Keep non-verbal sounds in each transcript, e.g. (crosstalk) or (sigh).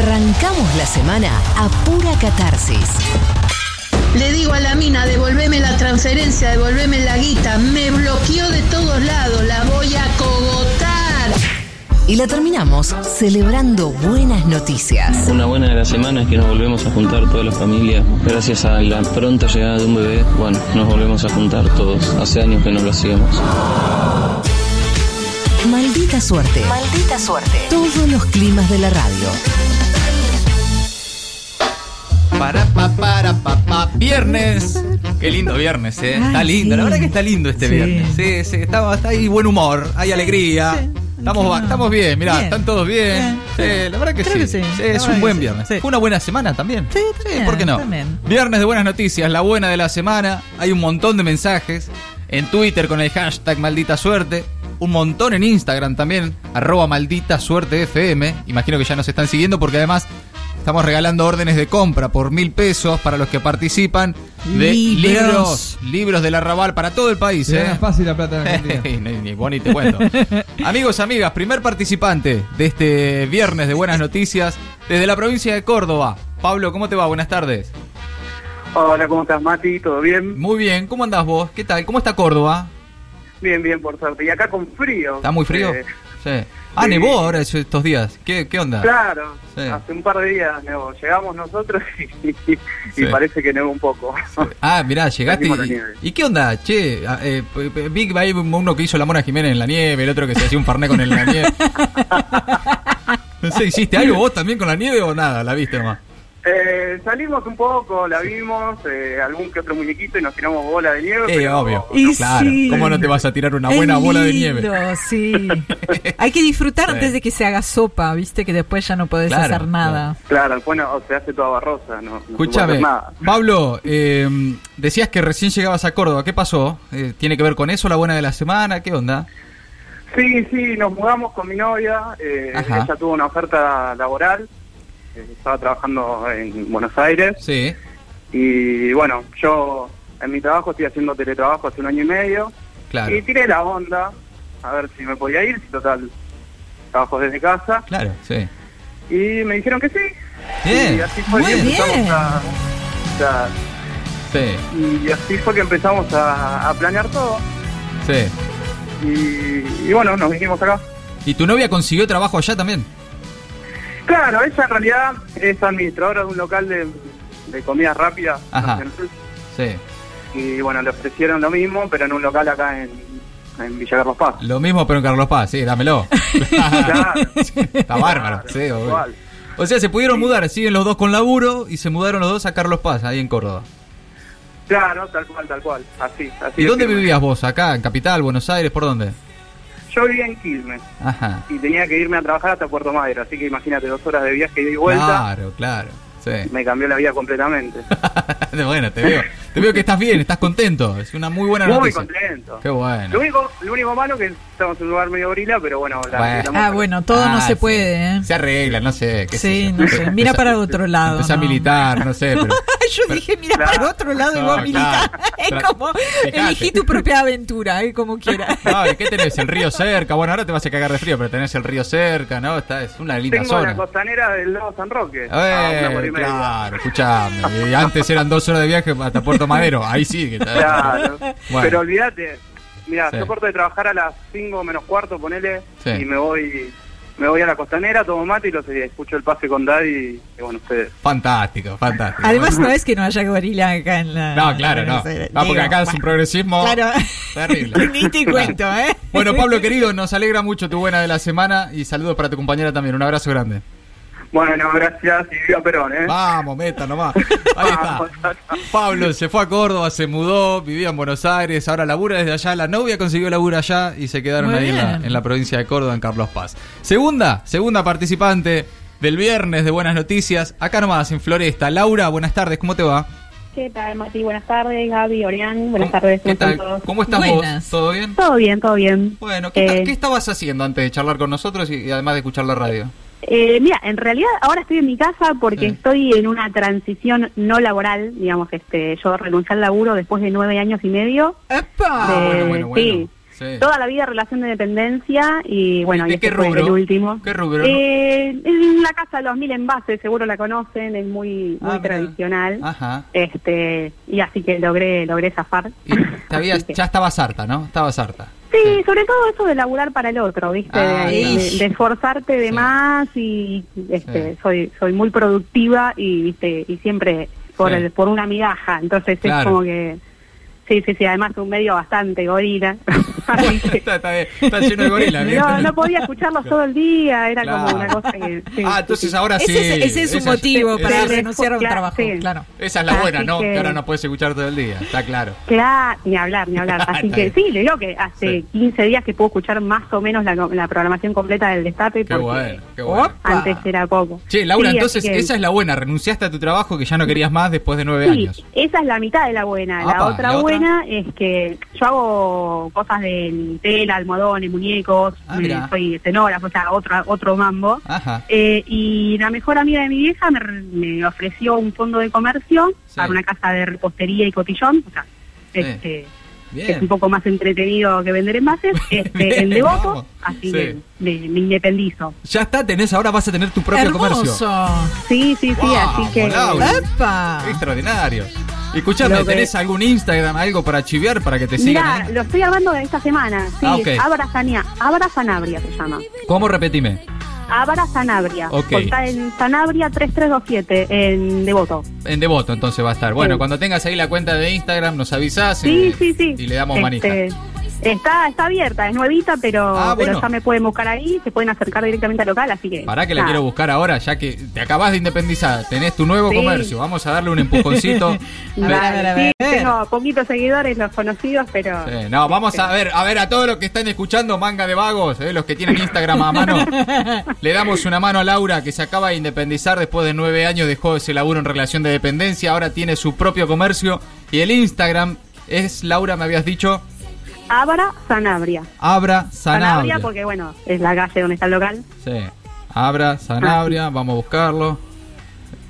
Arrancamos la semana a pura catarsis. Le digo a la mina, devolveme la transferencia, devolveme la guita. Me bloqueó de todos lados, la voy a cogotar. Y la terminamos celebrando buenas noticias. Una buena de la semana es que nos volvemos a juntar toda la familia. Gracias a la pronta llegada de un bebé, bueno, nos volvemos a juntar todos. Hace años que no lo hacíamos. Maldita suerte. Maldita suerte. Todos los climas de la radio. Para, pa, para, pa, pa. Viernes. Qué lindo viernes, ¿eh? está lindo. La verdad que está lindo este Sí. viernes. Sí, sí. Está, está ahí buen humor, hay alegría. Estamos, no? estamos bien, mirá, Bien. están todos bien. Bien. Sí, la verdad que Creo sí. que sí. Es un buen viernes. Fue una buena semana también. Sí, también, ¿por qué no? también. Viernes de buenas noticias, la buena de la semana. Hay un montón de mensajes en Twitter con el hashtag maldita suerte. Un montón en Instagram también, arroba maldita suerte FM. Imagino que ya nos están siguiendo porque además estamos regalando órdenes de compra por mil pesos para los que participan de Libros. libros, libros del arrabal para todo el país. Se ¿eh? fácil la plata en Argentina. (laughs) ni, ni vos ni te cuento. (laughs) Amigos, amigas, primer participante de este viernes de buenas noticias desde la provincia de Córdoba. Pablo, ¿cómo te va? Buenas tardes. Hola, ¿cómo estás, Mati? ¿Todo bien? Muy bien, ¿cómo andás vos? ¿Qué tal? ¿Cómo está Córdoba? Bien, bien, por suerte. Y acá con frío. ¿Está muy frío? Eh, Sí. Ah, sí. nevó ahora estos días. ¿Qué, qué onda? claro, Sí. hace un par de días nevó. Llegamos nosotros (laughs) y, y Sí. parece que nevó un poco. Ah, mirá, (laughs) llegaste y, nieve. ¿y qué onda? Che, ah, eh, vi que hay uno que hizo la Mona Jiménez en la nieve, el otro que se hacía un farné con el- la nieve. (laughs) No sé, ¿hiciste algo vos también con la nieve o nada? ¿La viste nomás? Eh, salimos un poco, la vimos, eh, algún que otro muñequito y nos tiramos bola de nieve. Eh, pero- obvio. Y claro, sí. ¿cómo no te vas a tirar una buena bola de nieve? Sí. (laughs) Hay que disfrutar Sí. antes de que se haga sopa, viste que después ya no podés Claro, hacer nada. Claro, bueno, o se hace toda barrosa, no, no Escúchame. Pablo, eh, decías que recién llegabas a Córdoba. ¿Qué pasó? Eh, ¿Tiene que ver con eso, la buena de la semana? ¿Qué onda? Sí, sí, nos mudamos con mi novia. eh, ella tuvo una oferta laboral. Estaba trabajando en Buenos Aires. Sí, Y bueno, yo en mi trabajo estoy haciendo teletrabajo hace un año y medio. claro. Y tiré la onda a ver si me podía ir, si total trabajo desde casa. Claro, sí. Y me dijeron que sí. Bien, Y así fue muy que empezamos bien. a, a- Sí, y así fue que empezamos a, a planear todo. sí. Y, y bueno, nos vinimos acá. ¿Y tu novia consiguió trabajo allá también? Claro, ella en realidad es administradora de un local de, de comida rápida. Ajá. Sí. Y bueno, le ofrecieron lo mismo, pero en un local acá en, en Villa Carlos Paz. Lo mismo, pero en Carlos Paz, sí, dámelo. Claro. Está bárbaro, Claro, sí, obvio. O sea, se pudieron mudar, siguen los dos con laburo y se mudaron los dos a Carlos Paz, ahí en Córdoba. Claro, tal cual, tal cual. Así, así. ¿Y de dónde firme. vivías vos? ¿Acá, en Capital, Buenos Aires? ¿Por dónde? Yo vivía en Quilmes Ajá. y tenía que irme a trabajar hasta Puerto Madero, así que imagínate, dos horas de viaje y vuelta. Claro, claro. Sí. Me cambió la vida completamente. (laughs) bueno, te veo. Te veo que estás bien, estás contento. Es una muy buena Muy noticia. contento. Qué bueno. Lo único, lo único malo que estamos en un lugar medio gorila, pero bueno, la Bueno. Ah, bueno, todo no Ah, se sí. puede, ¿eh? Se arregla, no sé. qué Sí, no sé. Mira para otro lado. Empezá a ¿no? militar, no sé. Pero... (laughs) Yo dije, mira Claro. para otro lado y No, vos militar. claro. (laughs) Es como, Fijate. elegí tu propia aventura, ¿eh? como quieras. (laughs) No, ¿y ¿qué tenés? El río cerca. Bueno, ahora te vas a cagar de frío, pero tenés el río cerca, ¿no? Está, es una linda Tengo zona. la costanera del lago San Roque. Eh, a una hora y media. claro, escuchame. Y antes eran dos horas de viaje hasta Puerto Madero. Ahí sí que está. Claro. Bueno. Pero olvídate, mira, Sí. yo corto de trabajar a las 5 menos cuarto, ponele, Sí. y me voy me voy a la costanera, tomo mate y los escucho el pase con Daddy y, bueno, ustedes. Fantástico, fantástico. Además, no es que no haya gorila acá en la. No, claro, no. No, porque acá es un progresismo Claro. terrible. (laughs) Ni te cuento, ¿eh? Bueno, Pablo querido, nos alegra mucho tu buena de la semana y saludos para tu compañera también. Un abrazo grande. Bueno, gracias y viva Perón, ¿eh? Vamos, meta nomás. (laughs) Ahí está. Pablo se fue a Córdoba, se mudó, vivía en Buenos Aires, ahora labura desde allá. La novia consiguió laburo allá y se quedaron Muy ahí en la, en la provincia de Córdoba, en Carlos Paz. Segunda, segunda participante del viernes de Buenas Noticias, acá nomás en Floresta. Laura, buenas tardes, ¿cómo te va? ¿Qué tal, Mati? Buenas tardes, Gaby, Orián. Buenas tardes, ¿Qué ¿cómo están tal? todos? ¿Cómo estás Buenas. vos? ¿Todo bien? Todo bien, todo bien. Bueno, ¿qué, ta- Eh, qué estabas haciendo antes de charlar con nosotros y, y además de escuchar la radio? Eh, mira, en realidad ahora estoy en mi casa porque Sí. estoy en una transición no laboral, digamos, este, yo renuncié al laburo después de nueve años y medio. ¡Epa! Ah, de- bueno, bueno, bueno. Sí, toda la vida relación de dependencia y bueno, ¿De y qué este fue rubro? el último. ¿Qué rubro? Eh, en la casa de los mil envases, seguro la conocen, es muy muy Ah, tradicional. Ajá. Este, y así que logré logré zafar. Y te habías- (laughs) Así que- ya estabas harta, ¿no? Estabas harta. Sí, sobre todo eso de laburar para el otro, ¿viste? Ah, de, de- de esforzarte de Sí. más y este, Sí. soy soy muy productiva y viste y siempre por Sí. el por una migaja, entonces Claro. es como que sí, sí, sí, además un medio bastante gorila. (laughs) Está, está bien, está (laughs) lleno de gorilas. no, no podía escucharlos todo el día, era Claro. como una cosa que... sí, Ah, entonces ahora sí. Ese, es, ese es un esa motivo esa- para renunciar a un claro, trabajo, sí. claro. Esa es la buena, ¿no? Que... que- ahora no puedes escuchar todo el día, está claro. Claro, ni hablar, ni hablar. (laughs) Así que bien. sí, le digo que hace Sí. 15 días que puedo escuchar más o menos la, la programación completa del Destape. Qué porque bueno, qué bueno. Opa. Antes era poco. Che, Laura, Sí, entonces que- esa es la buena. Renunciaste a tu trabajo que ya no querías más después de nueve Sí, años. esa es la mitad de la buena. La otra ¿la otra? buena es que yo hago cosas de tela, almohadones, muñecos, Ah, eh, mirá. soy escenógrafo, o sea, otro, otro mambo. Ajá. Eh, y la mejor amiga de mi vieja me, me ofreció un fondo de comercio Sí. para una casa de repostería y cotillón, o sea, Sí. este, es un poco más entretenido que vender envases, (laughs) este, Bien, en devoto, vamos. así Sí. que me, me independizo. Ya está, tenés, ahora vas a tener tu propio comercio. Hermoso. Sí, sí, sí, Wow, así que... Extraordinario. Escuchame, que- ¿tenés algún Instagram, algo para chiviar para que te sigan? Mirá, ahí? lo estoy hablando de esta semana. Sí, Ah, ok. Abra Abra Sanabria se llama. ¿Cómo repetime? Abra Sanabria. Ok. Está en Sanabria 3327, en Devoto. En Devoto, entonces va a estar. Bueno, Sí. cuando tengas ahí la cuenta de Instagram, nos avisás Sí, y, sí, sí. y le damos manija. Está, está abierta, es nuevita, pero, Ah, pero bueno. ya me pueden buscar ahí, se pueden acercar directamente al local, así que... Pará que la quiero buscar ahora, ya que te acabas de independizar, tenés tu nuevo Sí. comercio, vamos a darle un empujoncito. (laughs) Dale, A ver, a sí, ver. tengo poquitos seguidores, los conocidos, pero... Sí, no, vamos a ver, a ver a todos los que están escuchando manga de vagos, eh, los que tienen Instagram a mano, (laughs) le damos una mano a Laura que se acaba de independizar después de nueve años, dejó ese laburo en relación de dependencia, ahora tiene su propio comercio y el Instagram es, Laura, me habías dicho, Abra Sanabria. Abra Sanabria. Sanabria porque, bueno, es la calle donde está el local. Sí, Abra Sanabria, vamos a buscarlo.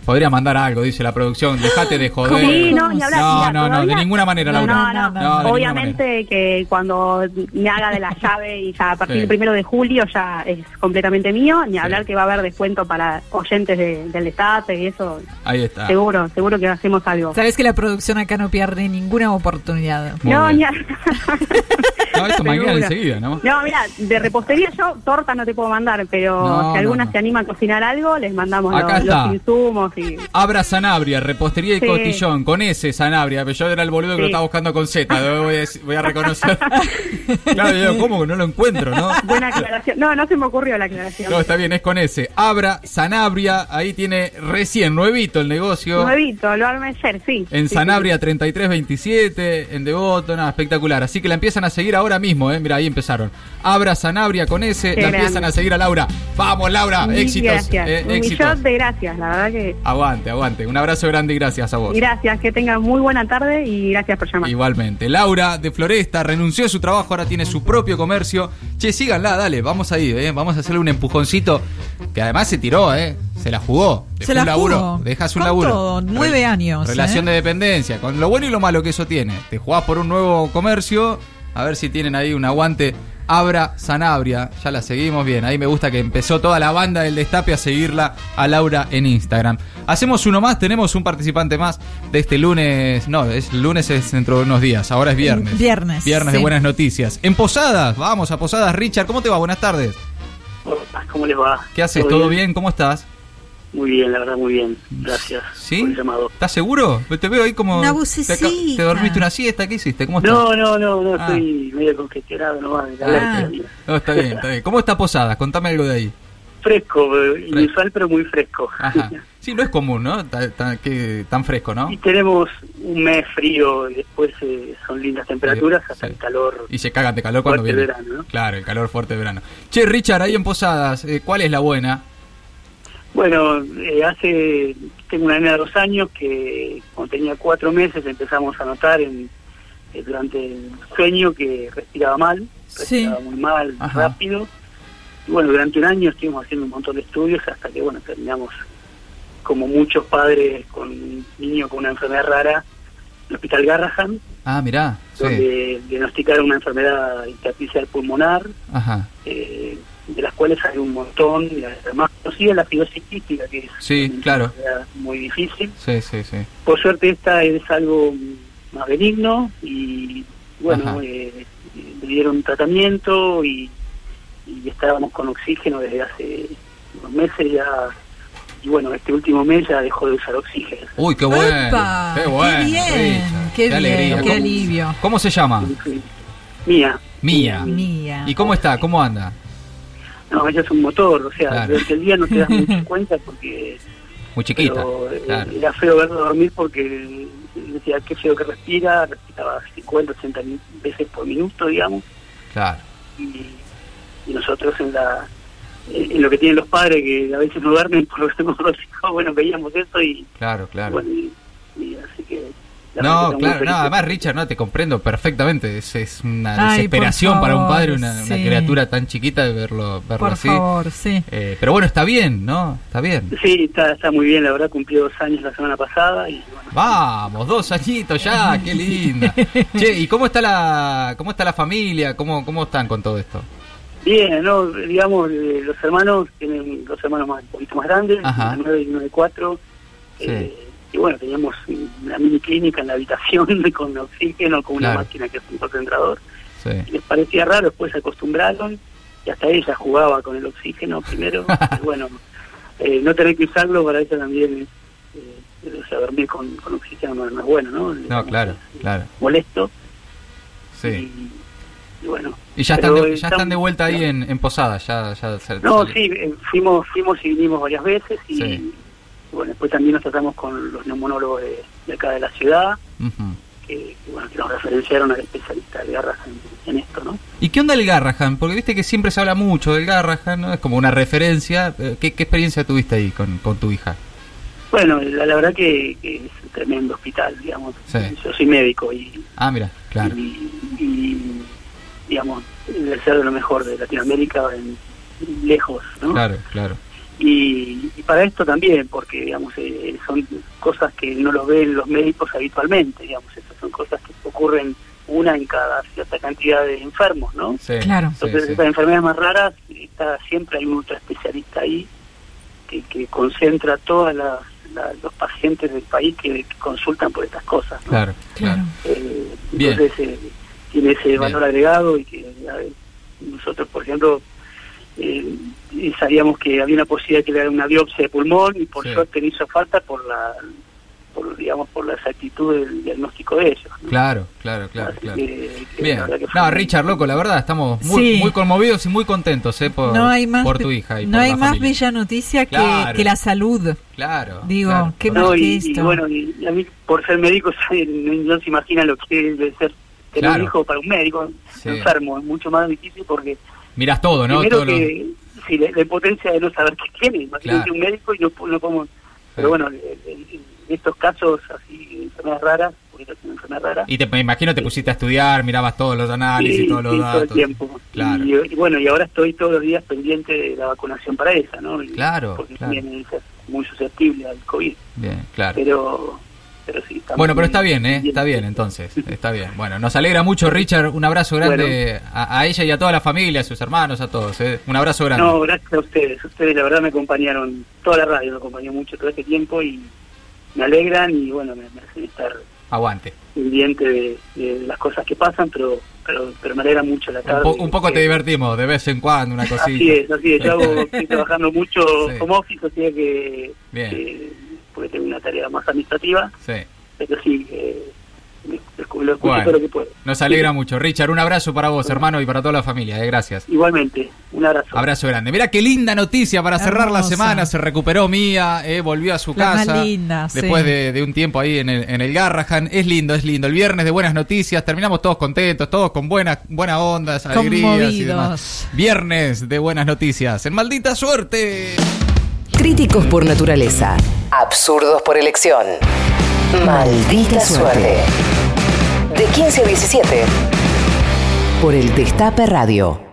Podría mandar algo, dice la producción, dejate de joder. Sí, no, ni hablar. No, mira, no, de ninguna manera, No, Laura. no, no. No, Obviamente que cuando me haga de la llave y ya a partir Sí. del primero de julio ya es completamente mío, ni hablar que va a haber descuento para oyentes de- del Estate y eso, Ahí está. seguro, seguro que hacemos algo. Sabes que la producción acá no pierde ninguna oportunidad. Muy no, ni a- (laughs) No, esto mañana enseguida, ¿no? No, mira, de repostería yo torta no te puedo mandar, pero No, si alguna no, no. se anima a cocinar algo, les mandamos Acá los, los insumos Abra Sanabria, repostería y Sí. cotillón, con ese Sanabria, yo era el boludo que lo estaba buscando con Z, voy a, voy a reconocer. (laughs) claro, yo digo, ¿cómo que no lo encuentro, no? Buena aclaración. No, no se me ocurrió la aclaración. No, está bien, es con ese. Abra Sanabria, ahí tiene recién, nuevito el negocio. Nuevito, lo armé ayer, sí. En Sanabria 3327, en Devoto, nada, espectacular. Así que la empiezan a seguir ahora mismo, ¿eh? Mira, ahí empezaron. Abra Sanabria con ese, la grande. empiezan a seguir a Laura. Vamos, Laura. Mil éxitos. Gracias. eh, Un éxitos. millón de gracias, la verdad que... Aguante, aguante. Un abrazo grande y gracias a vos. Gracias, que tengan muy buena tarde y gracias por llamar. Igualmente. Laura de Floresta renunció a su trabajo, ahora tiene su propio comercio. Che, síganla, dale, vamos ahí, ¿eh? vamos a hacerle un empujoncito. Que además se tiró, ¿eh? Se la jugó. Dejó Se la un laburo. jugó. Dejas un laburo. todo, nueve años, Relación ¿eh? de dependencia, con lo bueno y lo malo que eso tiene. Te jugás por un nuevo comercio, a ver si tienen ahí un aguante. Abra Sanabria, ya la seguimos bien. Ahí me gusta que empezó toda la banda del Destape a seguirla a Laura en Instagram. Hacemos uno más, tenemos un participante más de este lunes. No, es lunes es dentro de unos días, ahora es viernes. Viernes, Viernes de buenas noticias. En Posadas, vamos a Posadas. Richard, ¿cómo te va? Buenas tardes. ¿Cómo les va? ¿Qué haces? ¿Todo bien? ¿Cómo estás? Muy bien, la verdad, muy bien. Gracias ¿Sí? por el llamado. ¿Estás seguro? Te veo ahí como. Una te, ¿Te dormiste una siesta? ¿Qué hiciste? ¿Cómo estás? No, no, no, no, Ah. estoy medio congestionado nomás. Ah. No, está bien, está bien. ¿Cómo está Posadas? Contame algo de ahí. Fresco, eh, inusual, pero muy fresco. Ajá. (laughs) Sí, no es común, ¿no? Ta- ta- que- tan fresco, ¿no? Y tenemos un mes frío y después eh, son lindas temperaturas hasta Sí. el calor. Y se cagan de calor cuando Fuerte viene. verano, ¿no? Claro, el calor fuerte de verano. Che, Richard, ahí en Posadas, eh, ¿cuál es la buena? Bueno, eh, hace, tengo una nena de dos años que cuando tenía cuatro meses empezamos a notar en, eh, durante el sueño que respiraba mal, Sí. respiraba muy mal, Ajá. rápido. Y bueno, durante un año estuvimos haciendo un montón de estudios hasta que, bueno, terminamos como muchos padres con un niño con una enfermedad rara, el Hospital Garrahan, Ah, mirá. Sí. donde diagnosticaron una enfermedad intersticial pulmonar, Ajá. eh, de las cuales hay un montón, y la más conocida la fibrosis quística, que es Sí, claro. muy difícil. Sí, sí, sí. Por suerte esta es algo más benigno y bueno, eh, le dieron tratamiento y, y estábamos con oxígeno desde hace unos meses ya y bueno, este último mes ya dejó de usar oxígeno. Uy, qué bueno. Qué ¡Qué bueno. bien! Richard. ¡Qué bien! alegría. ¡Qué ¿Cómo- alivio! ¿Cómo se llama? Mía. Mía. Mía. ¿Y cómo está? ¿Cómo anda? No, ella es un motor, o sea, Claro. durante el día no te das mucha (laughs) cuenta porque Muy chiquita. pero, eh, Claro. era feo verlo dormir porque decía qué feo que respira, respiraba 50, 80 mil veces por minuto, digamos. Claro. y, y nosotros en la en lo que tienen los padres que a veces no duermen por lo (laughs) que tenemos los hijos bueno veíamos eso y Claro, claro. bueno y, y así que No, claro, no, además Richard, no, te comprendo perfectamente. Es, es una Ay, desesperación para un padre, una, una sí. criatura tan chiquita de verlo, verlo Por así. favor, sí. Eh, pero bueno, está bien, ¿no? Está bien. sí está, está muy bien la verdad cumplió dos años la semana pasada y bueno Vamos, dos añitos ya, qué linda. (laughs) Che, ¿y cómo está la, cómo está la familia? ¿Cómo, cómo están con todo esto? bien no digamos eh, los hermanos tienen dos hermanos más un poquito más grandes Ajá. nueve y uno de cuatro eh, y bueno teníamos una mini clínica en la habitación (laughs) con oxígeno con una Claro. máquina que es un concentrador Sí. les parecía raro, después se acostumbraron y hasta ella jugaba con el oxígeno primero. (laughs) y bueno, eh, no tener que usarlo para ella también es, eh, o sea, dormir con, con oxígeno no, no es bueno, ¿no? No, claro, claro. Molesto. Sí. Y, y bueno. Y ya están de, ya están de vuelta ahí en, en Posada, ya, ya se- No, sale- sí, eh, fuimos, fuimos y vinimos varias veces y, Sí. Y bueno, después también nos tratamos con los neumonólogos de, de acá de la ciudad, que, que, bueno, que nos referenciaron al especialista de garras en, esto, ¿no? ¿Y qué onda el Garrahan? Porque viste que siempre se habla mucho del Garrahan, ¿no? Es como una referencia. Eh, ¿Qué, qué experiencia tuviste ahí con, con tu hija? Bueno, la, la verdad que, que es un tremendo hospital, digamos. Sí. Yo soy médico y, Ah, mira, claro. y, y, digamos, debe ser de lo mejor de Latinoamérica en, lejos, ¿no? Claro, claro. Y, y para esto también, porque, digamos, eh, son cosas que no lo ven los médicos habitualmente, digamos, esas son cosas que ocurren una en cada cierta cantidad de enfermos, ¿no? Sí, Claro. sí, Entonces, sí. estas enfermedades más raras, está, siempre hay un ultra especialista ahí que, que concentra a todos los pacientes del país que, que consultan por estas cosas. ¿no? Claro, claro. Eh, entonces, eh, tiene ese Bien. valor agregado y que nosotros, por ejemplo, eh, y sabíamos que había una posibilidad de que le hagan una biopsia de pulmón y por Sí. suerte no hizo falta por la por digamos por la exactitud del diagnóstico de ellos ¿no? Claro, claro, claro, Así claro. que- que Bien. que No, Richard, loco, la verdad, estamos muy, Sí. muy conmovidos y muy contentos, ¿eh? Por, no hay más, por tu hija y no por hay la más familia. bella noticia que, Claro. que la salud. Claro. Digo, claro. qué No, más que y, esto. y bueno, y, y a mí por ser médico (laughs) no, no se imagina lo que debe ser tener Claro. un hijo para un médico Sí. enfermo, es mucho más difícil porque Mirás todo, ¿no? primero Todo lo- que sí, la, la impotencia de no saber qué tiene, imagínate Claro. un médico y no, no podemos, pero bueno, en, estos casos así, enfermedades raras, porque es una enfermedad rara, Y te, me imagino te pusiste a estudiar, mirabas todos los análisis, Sí, todos los sí, datos. todo el tiempo. Claro. Y, y bueno, y ahora estoy todos los días pendiente de la vacunación para esa, ¿no? Y- Claro, Porque claro. también es muy susceptible al COVID. Bien, claro. Pero, pero sí. Bueno, pero está bien, ¿eh? Está bien, entonces. Está bien. Bueno, nos alegra mucho, Richard. Un abrazo grande a, a ella y a toda la familia, a sus hermanos, a todos. ¿eh? Un abrazo grande. No, gracias a ustedes. Ustedes, la verdad, me acompañaron, toda la radio me acompañó mucho todo este tiempo y me alegran y, bueno, me, me hacen estar Aguante. pendiente de, de las cosas que pasan, pero pero, pero me alegra mucho la Un, tarde. po- un poco te Eh, divertimos, de vez en cuando, una cosita. Así es, así es. Yo hago- (laughs) estoy trabajando mucho Sí. como office, así que, Bien. que- porque tengo una tarea más administrativa, Sí. pero sí, eh, lo escu- lo escucho Bueno. todo lo que puedo. Nos alegra mucho. Richard, un abrazo para vos, hermano, y para toda la familia. ¿eh? Gracias. Igualmente, un abrazo. Abrazo grande. Mira qué linda noticia para cerrar la semana. Se recuperó Mía, eh, volvió a su La más casa. linda, sí. después de, de un tiempo ahí en el, en el Garrahan. Es lindo, es lindo. El viernes de buenas noticias. Terminamos todos contentos, todos con buenas buena ondas, alegrías y demás. Viernes de buenas noticias. En maldita suerte. Críticos por naturaleza. Absurdos por elección. Maldita suerte. De 15 a 17. Por el Destape Radio.